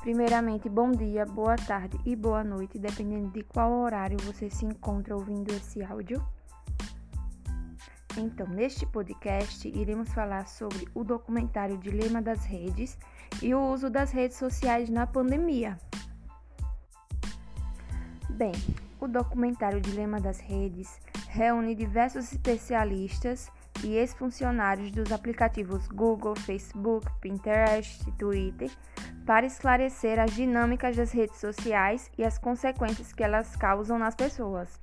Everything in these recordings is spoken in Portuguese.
Primeiramente, bom dia, boa tarde e boa noite, dependendo de qual horário você se encontra ouvindo esse áudio. Então, neste podcast, iremos falar sobre o documentário Dilema das Redes e o uso das redes sociais na pandemia. Bem, o documentário Dilema das Redes reúne diversos especialistas e ex-funcionários dos aplicativos Google, Facebook, Pinterest e Twitter para esclarecer as dinâmicas das redes sociais e as consequências que elas causam nas pessoas.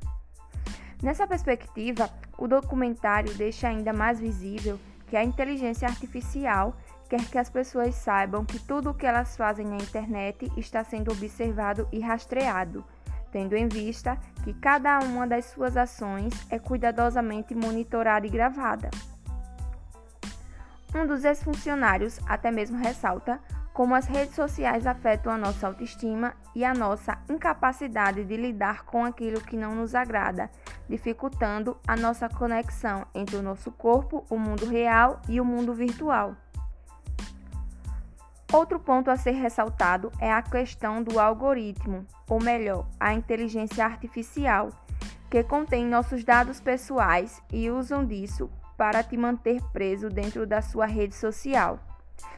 Nessa perspectiva, o documentário deixa ainda mais visível que a inteligência artificial quer que as pessoas saibam que tudo o que elas fazem na internet está sendo observado e rastreado, tendo em vista que cada uma das suas ações é cuidadosamente monitorada e gravada. Um dos ex-funcionários até mesmo ressalta como as redes sociais afetam a nossa autoestima e a nossa incapacidade de lidar com aquilo que não nos agrada, dificultando a nossa conexão entre o nosso corpo, o mundo real e o mundo virtual. Outro ponto a ser ressaltado é a questão do algoritmo, ou melhor, a inteligência artificial, que contém nossos dados pessoais e usam disso para te manter preso dentro da sua rede social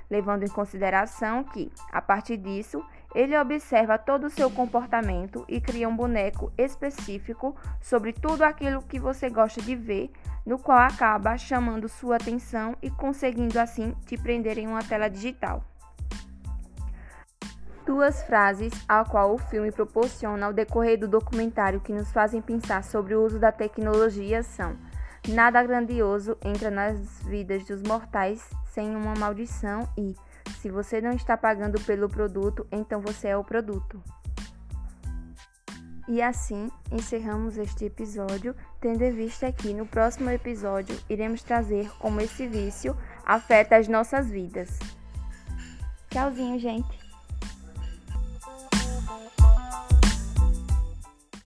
levando em consideração que, a partir disso, ele observa todo o seu comportamento e cria um boneco específico sobre tudo aquilo que você gosta de ver, no qual acaba chamando sua atenção e conseguindo assim te prender em uma tela digital. Duas frases ao qual o filme proporciona ao decorrer do documentário que nos fazem pensar sobre o uso da tecnologia são: Nada grandioso entra nas vidas dos mortais sem uma maldição e, se você não está pagando pelo produto, então você é o produto. E assim encerramos este episódio, tendo em vista que no próximo episódio iremos trazer como esse vício afeta as nossas vidas. Tchauzinho, gente!